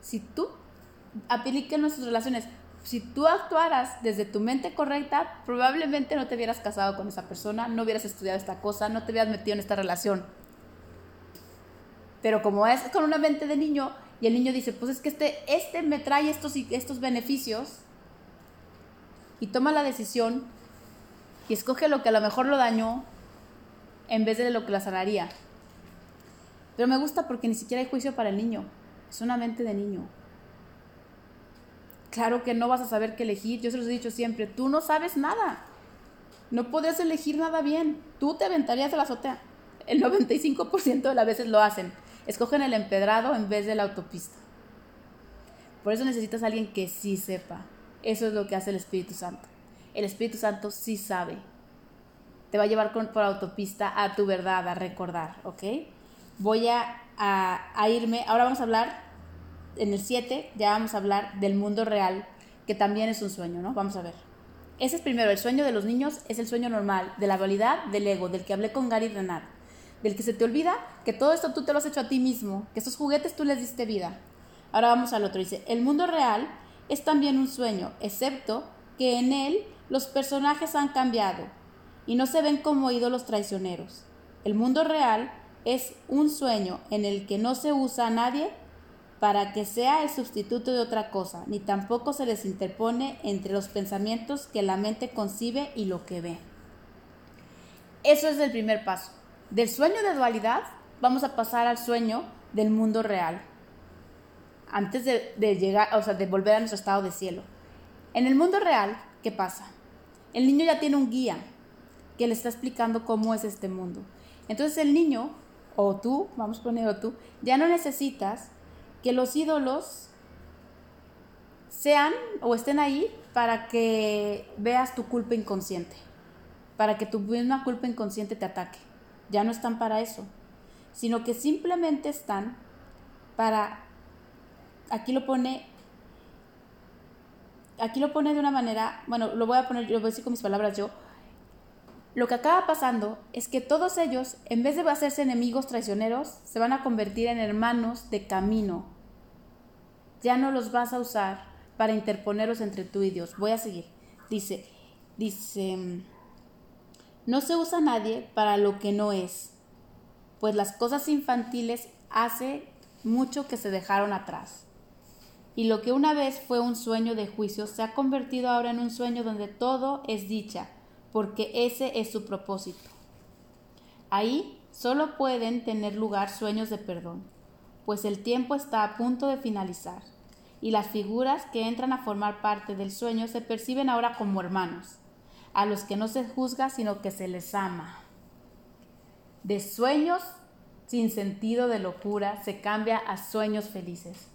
Si tú aplicas nuestras relaciones, si tú actuaras desde tu mente correcta, probablemente no te hubieras casado con esa persona, no hubieras estudiado esta cosa, no te hubieras metido en esta relación. Pero como es con una mente de niño y el niño dice, pues es que este, este me trae estos, estos beneficios, y toma la decisión y escoge lo que a lo mejor lo dañó en vez de lo que la sanaría. Pero me gusta porque ni siquiera hay juicio para el niño, es una mente de niño. Claro que no vas a saber qué elegir, yo se los he dicho siempre, tú no sabes nada, no podrías elegir nada bien, tú te aventarías de la azotea. El 95% de las veces lo hacen, escogen el empedrado en vez de la autopista. Por eso necesitas a alguien que sí sepa. Eso es lo que hace el Espíritu Santo. El Espíritu Santo sí sabe. Te va a llevar por autopista a tu verdad, a recordar, ¿ok? Voy a, a irme. Ahora vamos a hablar, en el 7, ya vamos a hablar del mundo real, que también es un sueño, ¿no? Vamos a ver. Ese es primero, el sueño de los niños es el sueño normal, de la dualidad, del ego, del que hablé con Gary Renard, del que se te olvida que todo esto tú te lo has hecho a ti mismo, que esos juguetes tú les diste vida. Ahora vamos al otro, dice, el mundo real es también un sueño, excepto que en él los personajes han cambiado y no se ven como ídolos traicioneros. El mundo real es un sueño en el que no se usa a nadie para que sea el sustituto de otra cosa, ni tampoco se les interpone entre los pensamientos que la mente concibe y lo que ve. Eso es el primer paso. Del sueño de dualidad vamos a pasar al sueño del mundo real, antes de, llegar, o sea, de volver a nuestro estado de cielo. En el mundo real, ¿qué pasa? El niño ya tiene un guía que le está explicando cómo es este mundo. Entonces el niño, o tú, vamos a ponerlo tú, ya no necesitas que los ídolos sean o estén ahí para que veas tu culpa inconsciente, para que tu misma culpa inconsciente te ataque. Ya no están para eso, sino que simplemente están para, aquí lo pone, aquí lo pone de una manera, bueno, lo voy a poner, lo voy a decir con mis palabras yo, lo que acaba pasando es que todos ellos, en vez de hacerse enemigos traicioneros, se van a convertir en hermanos de camino. Ya no los vas a usar para interponerlos entre tú y Dios. Voy a seguir. Dice, dice, no se usa nadie para lo que no es, pues las cosas infantiles hace mucho que se dejaron atrás. Y lo que una vez fue un sueño de juicio se ha convertido ahora en un sueño donde todo es dicha porque ese es su propósito. Ahí solo pueden tener lugar sueños de perdón, pues el tiempo está a punto de finalizar, y las figuras que entran a formar parte del sueño se perciben ahora como hermanos, a los que no se juzga sino que se les ama. De sueños sin sentido de locura se cambia a sueños felices.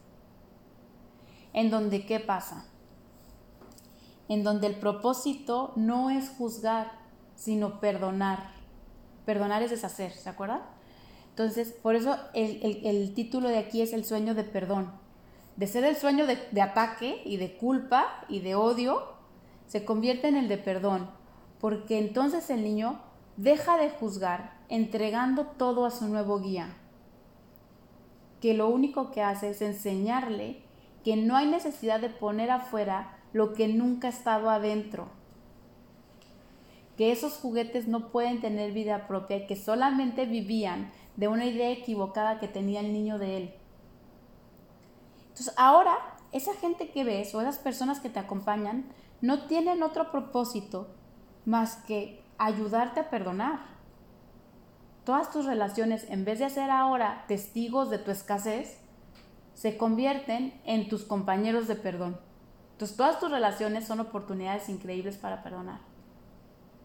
En donde, ¿qué pasa? en donde el propósito no es juzgar, sino perdonar. Perdonar es deshacer, ¿se acuerdan? Entonces, por eso el, título de aquí es el sueño de perdón. De ser el sueño de, de ataque y de culpa y de odio, se convierte en el de perdón, porque entonces el niño deja de juzgar, entregando todo a su nuevo guía, que lo único que hace es enseñarle que no hay necesidad de poner afuera lo que nunca ha estado adentro. Que esos juguetes no pueden tener vida propia y que solamente vivían de una idea equivocada que tenía el niño de él. Entonces ahora, esa gente que ves o esas personas que te acompañan no tienen otro propósito más que ayudarte a perdonar. Todas tus relaciones, en vez de ser ahora testigos de tu escasez, se convierten en tus compañeros de perdón. Entonces, todas tus relaciones son oportunidades increíbles para perdonar.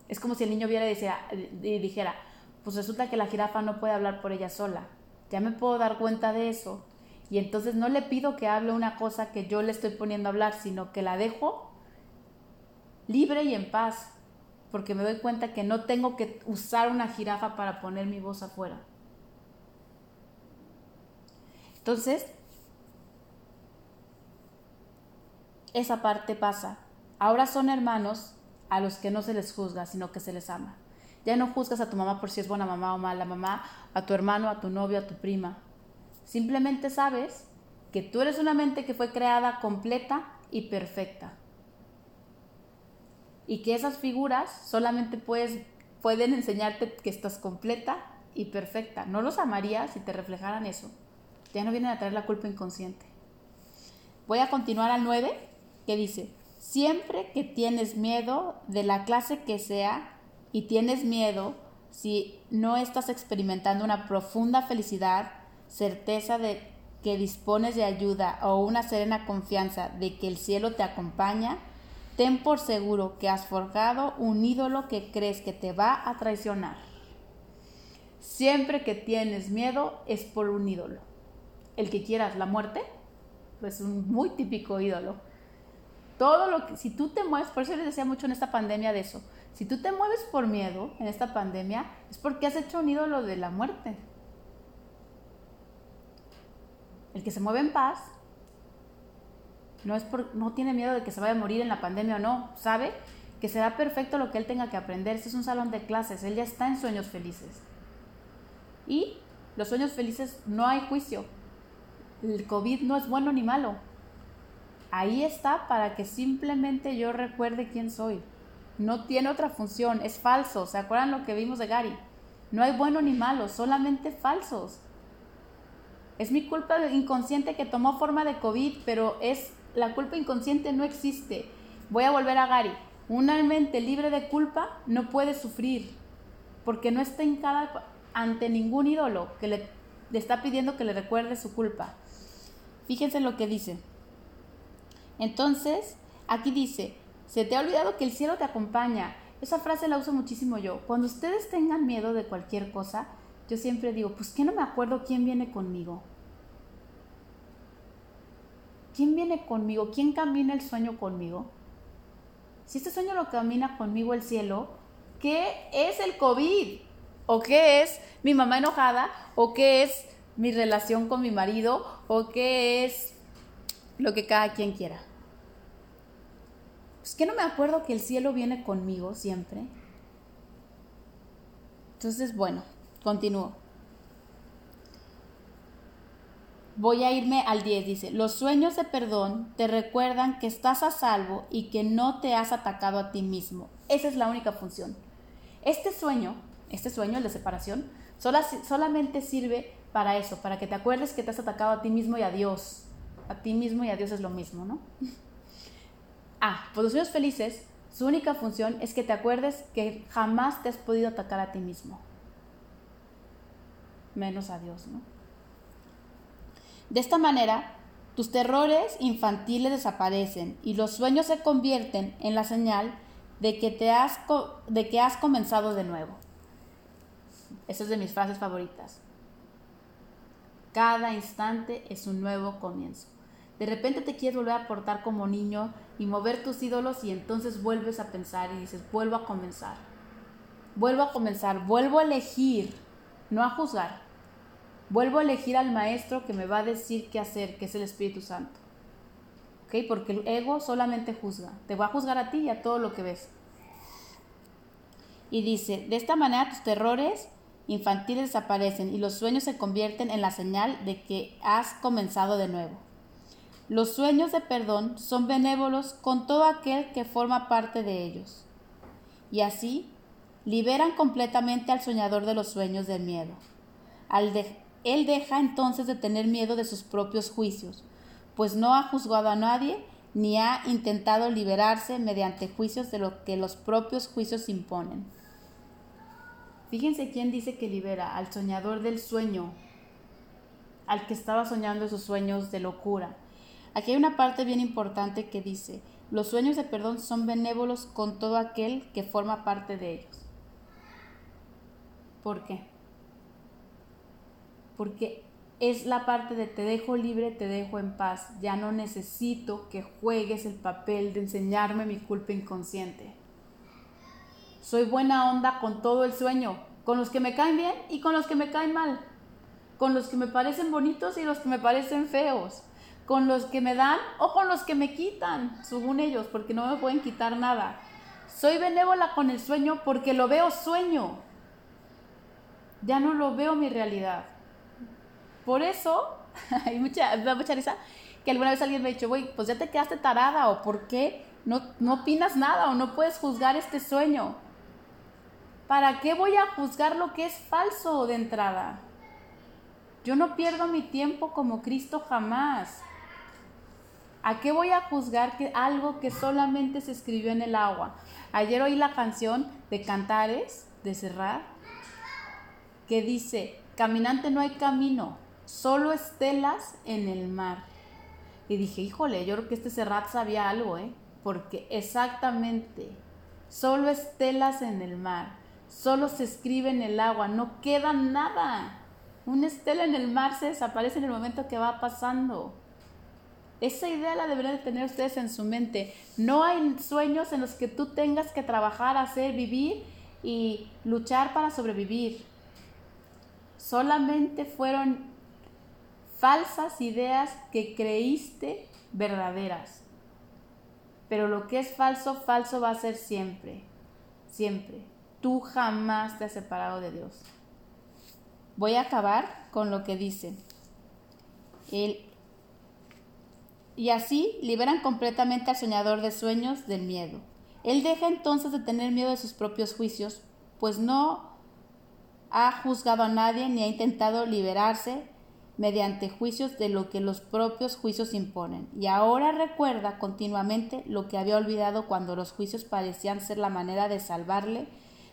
Es como si el niño viera y dijera, pues resulta que la jirafa no puede hablar por ella sola. Ya me puedo dar cuenta de eso. Y entonces no le pido que hable una cosa que yo le estoy poniendo a hablar, sino que la dejo libre y en paz. Porque me doy cuenta que no tengo que usar una jirafa para poner mi voz afuera. Entonces, esa parte pasa. Ahora son hermanos a los que no se les juzga, sino que se les ama. Ya no juzgas a tu mamá por si es buena mamá o mala mamá, a tu hermano, a tu novio, a tu prima. Simplemente sabes que tú eres una mente que fue creada completa y perfecta. Y que esas figuras solamente puedes, pueden enseñarte que estás completa y perfecta. No los amarías si te reflejaran eso. Ya no vienen a traer la culpa inconsciente. Voy a continuar al 9 que dice, siempre que tienes miedo de la clase que sea y tienes miedo si no estás experimentando una profunda felicidad, certeza de que dispones de ayuda o una serena confianza de que el cielo te acompaña, ten por seguro que has forjado un ídolo que crees que te va a traicionar. Siempre que tienes miedo es por un ídolo. El que quieras la muerte, es un muy típico ídolo. Todo lo que, si tú te mueves, por eso les decía mucho en esta pandemia de eso, si tú te mueves por miedo en esta pandemia, es porque has hecho un ídolo de la muerte. El que se mueve en paz no, es por, no tiene miedo de que se vaya a morir en la pandemia o no, sabe que será perfecto lo que él tenga que aprender. Este es un salón de clases, él ya está en sueños felices. Y los sueños felices no hay juicio. El COVID no es bueno ni malo. Ahí está para que simplemente yo recuerde quién soy. No tiene otra función, es falso. ¿Se acuerdan lo que vimos de Gary? No hay bueno ni malo, solamente falsos. Es mi culpa inconsciente que tomó forma de COVID, pero es la culpa inconsciente no existe. Voy a volver a Gary. Una mente libre de culpa no puede sufrir porque no está hincada ante ningún ídolo que le, está pidiendo que le recuerde su culpa. Fíjense lo que dice. Entonces, aquí dice, se te ha olvidado que el cielo te acompaña. Esa frase la uso muchísimo yo. Cuando ustedes tengan miedo de cualquier cosa, yo siempre digo, pues que no me acuerdo quién viene conmigo. ¿Quién viene conmigo? ¿Quién camina el sueño conmigo? Si este sueño lo camina conmigo el cielo, ¿qué es el COVID? ¿O qué es mi mamá enojada? ¿O qué es mi relación con mi marido? ¿O qué es lo que cada quien quiera? Pues que no me acuerdo que el cielo viene conmigo siempre. Entonces, bueno, continúo. Voy a irme al 10, dice, los sueños de perdón te recuerdan que estás a salvo y que no te has atacado a ti mismo. Esa es la única función. Este sueño, este sueño, el de separación, solamente sirve para eso, para que te acuerdes que te has atacado a ti mismo y a Dios. A ti mismo y a Dios es lo mismo, ¿no? Ah, pues los sueños felices, su única función es que te acuerdes que jamás te has podido atacar a ti mismo. Menos a Dios, ¿no? De esta manera, tus terrores infantiles desaparecen y los sueños se convierten en la señal de que, te has, de que has comenzado de nuevo. Esa es de mis frases favoritas. Cada instante es un nuevo comienzo. De repente te quieres volver a portar como niño y mover tus ídolos y entonces vuelves a pensar y dices, vuelvo a comenzar. Vuelvo a comenzar, vuelvo a elegir, no a juzgar. Vuelvo a elegir al maestro que me va a decir qué hacer, que es el Espíritu Santo. ¿Ok? Porque el ego solamente juzga. Te va a juzgar a ti y a todo lo que ves. Y dice, de esta manera tus terrores infantiles desaparecen y los sueños se convierten en la señal de que has comenzado de nuevo. Los sueños de perdón son benévolos con todo aquel que forma parte de ellos. Y así liberan completamente al soñador de los sueños del miedo. Al, de, él deja entonces de tener miedo de sus propios juicios, pues no ha juzgado a nadie ni ha intentado liberarse mediante juicios de lo que los propios juicios imponen. Fíjense quién dice que libera al soñador del sueño, al que estaba soñando esos sueños de locura. Aquí hay una parte bien importante que dice, los sueños de perdón son benévolos con todo aquel que forma parte de ellos. ¿Por qué? porque es la parte de te dejo libre, te dejo en paz. Ya no necesito que juegues el papel de enseñarme mi culpa inconsciente. Soy buena onda con todo el sueño, con los que me caen bien y con los que me caen mal, con los que me parecen bonitos y los que me parecen feos, con los que me dan o con los que me quitan, según ellos, porque no me pueden quitar nada. Soy benévola con el sueño porque lo veo sueño. Ya no lo veo mi realidad. Por eso, hay mucha, mucha risa que alguna vez alguien me ha dicho, güey, pues ya te quedaste tarada o por qué no, no opinas nada o no puedes juzgar este sueño. ¿Para qué voy a juzgar lo que es falso de entrada? Yo no pierdo mi tiempo como Cristo jamás. ¿A qué voy a juzgar que algo que solamente se escribió en el agua? Ayer oí la canción de Cantares, de Cerrar, que dice, caminante no hay camino, solo estelas en el mar. Y dije, híjole, yo creo que este Serrat sabía algo, ¿eh? Porque exactamente, solo estelas en el mar, solo se escribe en el agua, no queda nada. Una estela en el mar se desaparece en el momento que va pasando. Esa idea la deberían de tener ustedes en su mente. No hay sueños en los que tú tengas que trabajar, hacer, vivir y luchar para sobrevivir. Solamente fueron falsas ideas que creíste verdaderas. Pero lo que es falso, falso va a ser siempre. Siempre. Tú jamás te has separado de Dios. Voy a acabar con lo que dice. El y así liberan completamente al soñador de sueños del miedo. Él deja entonces de tener miedo de sus propios juicios, pues no ha juzgado a nadie ni ha intentado liberarse mediante juicios de lo que los propios juicios imponen. Y ahora recuerda continuamente lo que había olvidado cuando los juicios parecían ser la manera de salvarle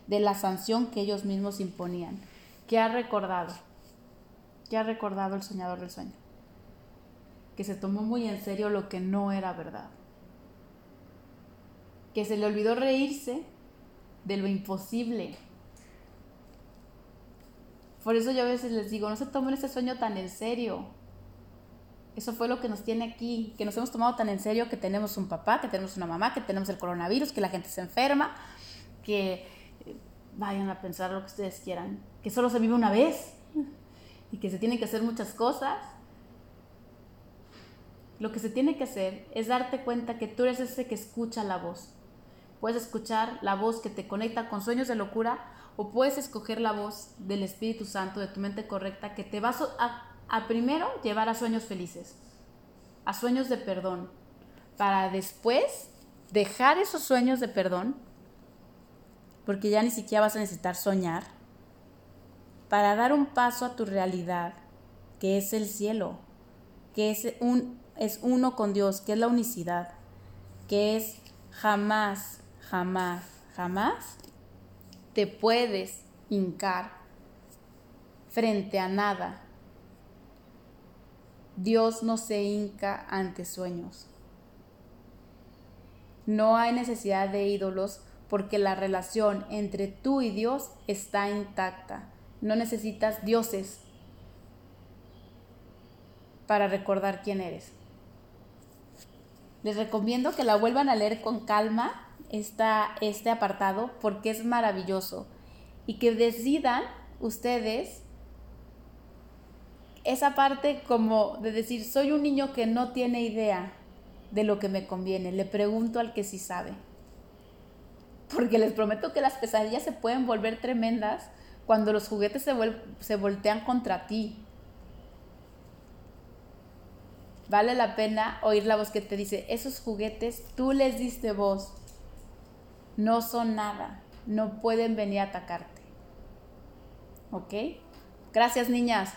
de la sanción que ellos mismos imponían. ¿Qué ha recordado? ¿Qué ha recordado el soñador del sueño? que se tomó muy en serio lo que no era verdad, que se le olvidó reírse de lo imposible. Por eso yo a veces les digo, no se tomen este sueño tan en serio. Eso fue lo que nos tiene aquí, que nos hemos tomado tan en serio que tenemos un papá, que tenemos una mamá, que tenemos el coronavirus, que la gente se enferma, que eh, vayan a pensar lo que ustedes quieran, que solo se vive una vez y que se tienen que hacer muchas cosas lo que se tiene que hacer es darte cuenta que tú eres ese que escucha la voz. Puedes escuchar la voz que te conecta con sueños de locura o puedes escoger la voz del Espíritu Santo, de tu mente correcta, que te va a, a primero llevar a sueños felices, a sueños de perdón, para después dejar esos sueños de perdón, porque ya ni siquiera vas a necesitar soñar, para dar un paso a tu realidad, que es el cielo, que es un es uno con Dios, que es la unicidad, que es jamás, jamás, jamás te puedes hincar frente a nada. Dios no se hinca ante sueños. No hay necesidad de ídolos porque la relación entre tú y Dios está intacta. No necesitas dioses para recordar quién eres. Les recomiendo que la vuelvan a leer con calma esta, este apartado porque es maravilloso y que decidan ustedes esa parte como de decir, soy un niño que no tiene idea de lo que me conviene, le pregunto al que sí sabe. Porque les prometo que las pesadillas se pueden volver tremendas cuando los juguetes se, se voltean contra ti, Vale la pena oír la voz que te dice, esos juguetes tú les diste voz, no son nada, no pueden venir a atacarte. ¿Ok? Gracias niñas.